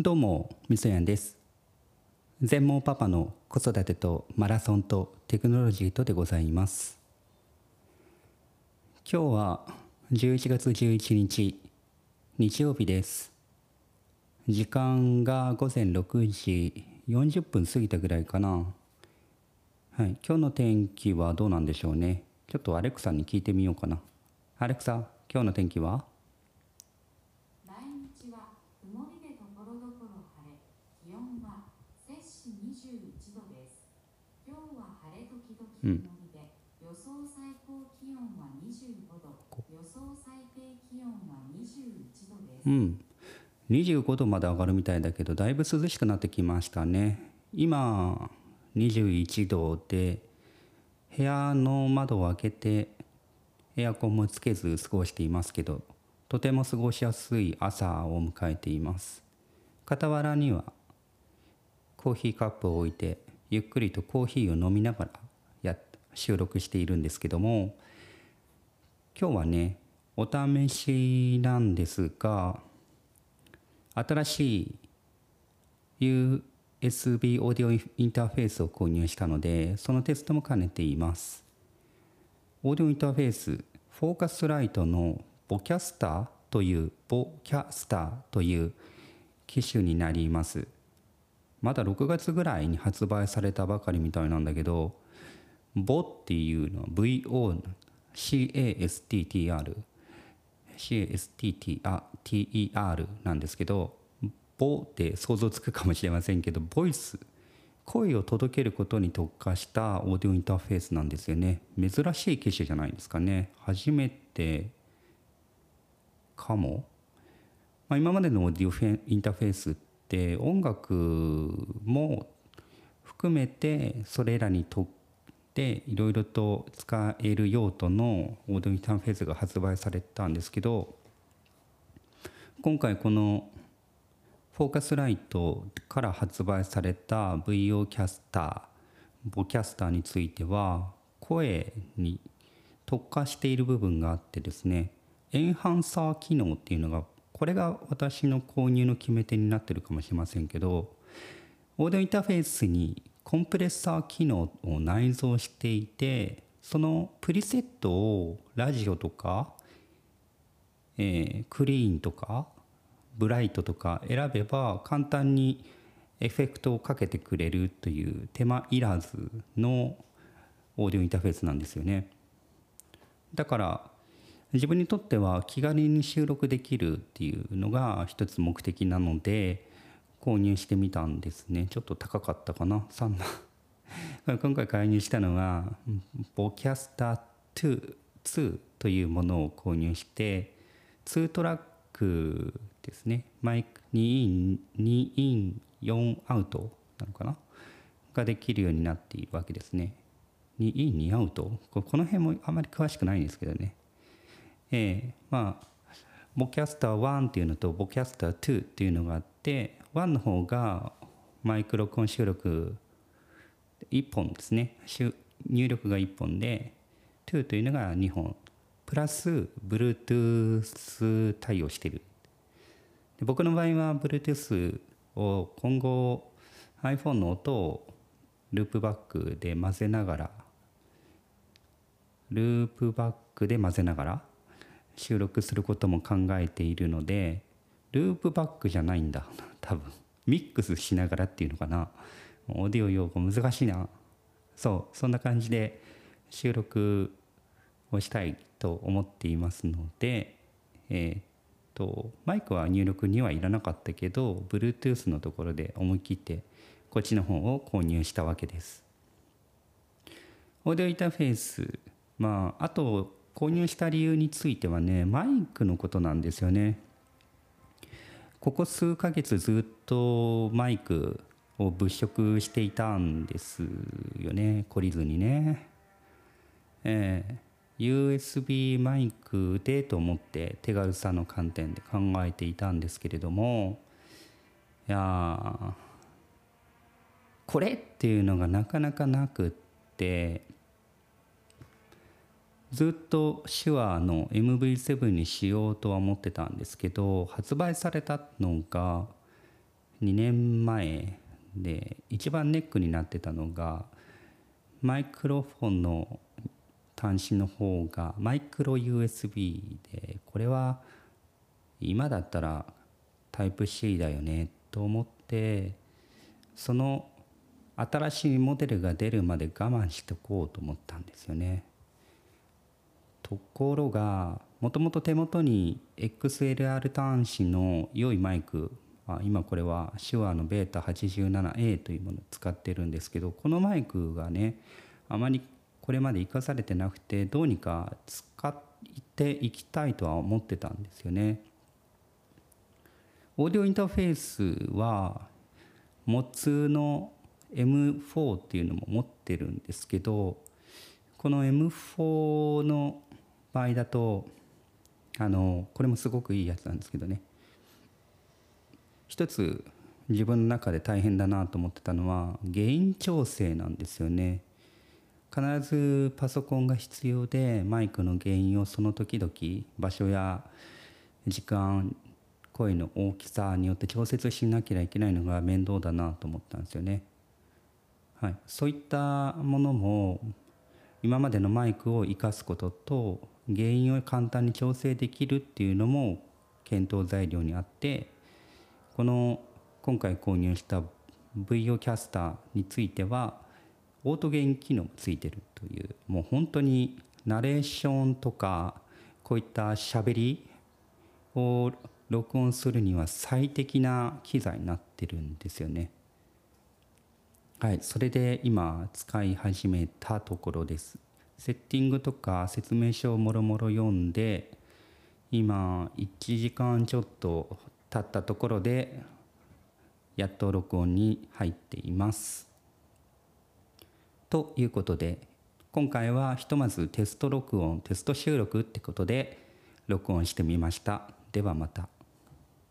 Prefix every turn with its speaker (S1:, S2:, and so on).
S1: どうも、みそやんです。全盲パパの子育てとマラソンとテクノロジーとでございます。今日は11月11日、日曜日です。時間が午前6時40分過ぎたぐらいかな。はい、今日の天気はどうなんでしょうね。ちょっとアレクサに聞いてみようかな。アレクサ、今日の天気は
S2: 来日は曇りでところどころ晴れ、気温は摂氏21度です。今日は晴れ時々曇りで、予想最高気温は25度、予想最低気温は21度です。
S1: うん、25度まで上がるみたいだけどだいぶ涼しくなってきましたね。今21度で部屋の窓を開けてエアコンもつけず過ごしていますけどとても過ごしやすい朝を迎えています。傍らにはコーヒーカップを置いてゆっくりとコーヒーを飲みながらや収録しているんですけども今日はねお試しなんですが新しい USB オーディオインターフェースを購入したのでそのテストも兼ねています。オーディオインターフェースフォーカスライトのボキャスターというボキャスターという機種になります。まだ6月ぐらいに発売されたばかりみたいなんだけどボっていうのは VO CASTTR CASTTR なんですけどボって想像つくかもしれませんけどボイス声を届けることに特化したオーディオインターフェースなんですよね。珍しい機種じゃないですかね。初めてかも、まあ、今までのオーディオフェインターフェースって音楽も含めてそれらに特でいろいろと使える用途のオーディオインターフェースが発売されたんですけど今回このフォーカスライトから発売された VO キャスターボキャスターについては声に特化している部分があってですねエンハンサー機能っていうのがこれが私の購入の決め手になってるかもしれませんけどオーディオインターフェースにコンプレッサー機能を内蔵していてそのプリセットをラジオとか、えー、クリーンとかブライトとか選べば簡単にエフェクトをかけてくれるという手間いらずのオーディオインターフェースなんですよね。だから自分にとっては気軽に収録できるっていうのが一つ目的なので購入してみたんですね。ちょっと高かったかな？3万。今回介入したのはVocaster 2, というものを購入して2トラックですね。マイク2イン2イン4アウトなのかな？ができるようになっているわけですね。2イン2アウト？この辺もあまり詳しくないんですけどね。えー、まあ Vocaster 1っていうのと Vocaster 2っていうのがあって1の方がマイクロコン収録1本ですね。入力が1本で2というのが2本。プラス Bluetooth 対応してる。僕の場合は Bluetooth を今後 iPhone の音をループバックで混ぜながらループバックで混ぜながら収録することも考えているのでループバックじゃないんだ。多分ミックスしながらっていうのかな。オーディオ用語難しいな。そうそんな感じで収録をしたいと思っていますのでえー、っとマイクは入力にはいらなかったけど Bluetooth のところで思い切ってこっちの方を購入したわけです。オーディオインターフェースまああと購入した理由についてはねマイクのことなんですよね。ここ数ヶ月ずっとマイクを物色していたんですよね懲りずにね。えー、USB マイクでと思って手軽さの観点で考えていたんですけれどもいやこれっていうのがなかなかなくってずっと手話の MV7 にしようとは思ってたんですけど発売されたのが2年前で一番ネックになってたのがマイクロフォンの端子の方がマイクロ USB でこれは今だったらタイプ C だよねと思ってその新しいモデルが出るまで我慢しておこうと思ったんですよね。ところがもともと手元に XLR 端子の良いマイクあ今これは手話の β87A というものを使ってるんですけどこのマイクがねあまりこれまで生かされてなくてどうにか使っていきたいとは思ってたんですよね。オーディオインターフェースはモツの M4 っていうのも持ってるんですけどこの M4 の場合だとあのこれもすごくいいやつなんですけどね。一つ自分の中で大変だなと思ってたのは原因調整なんですよね。必ずパソコンが必要でマイクの原因をその時々場所や時間声の大きさによって調節しなきゃいけないのが面倒だなと思ったんですよね。はい、そういったものも今までのマイクを生かすことと原因を簡単に調整できるっていうのも検討材料にあってこの今回購入した VO キャスターについてはオートゲイン機能もついてるというもう本当にナレーションとかこういったしゃべりを録音するには最適な機材になってるんですよね。はい、それで今使い始めたところです。セッティングとか説明書をもろもろ読んで今1時間ちょっと経ったところでやっと録音に入っています。ということで今回はひとまずテスト録音テスト収録ってことで録音してみました。ではまた。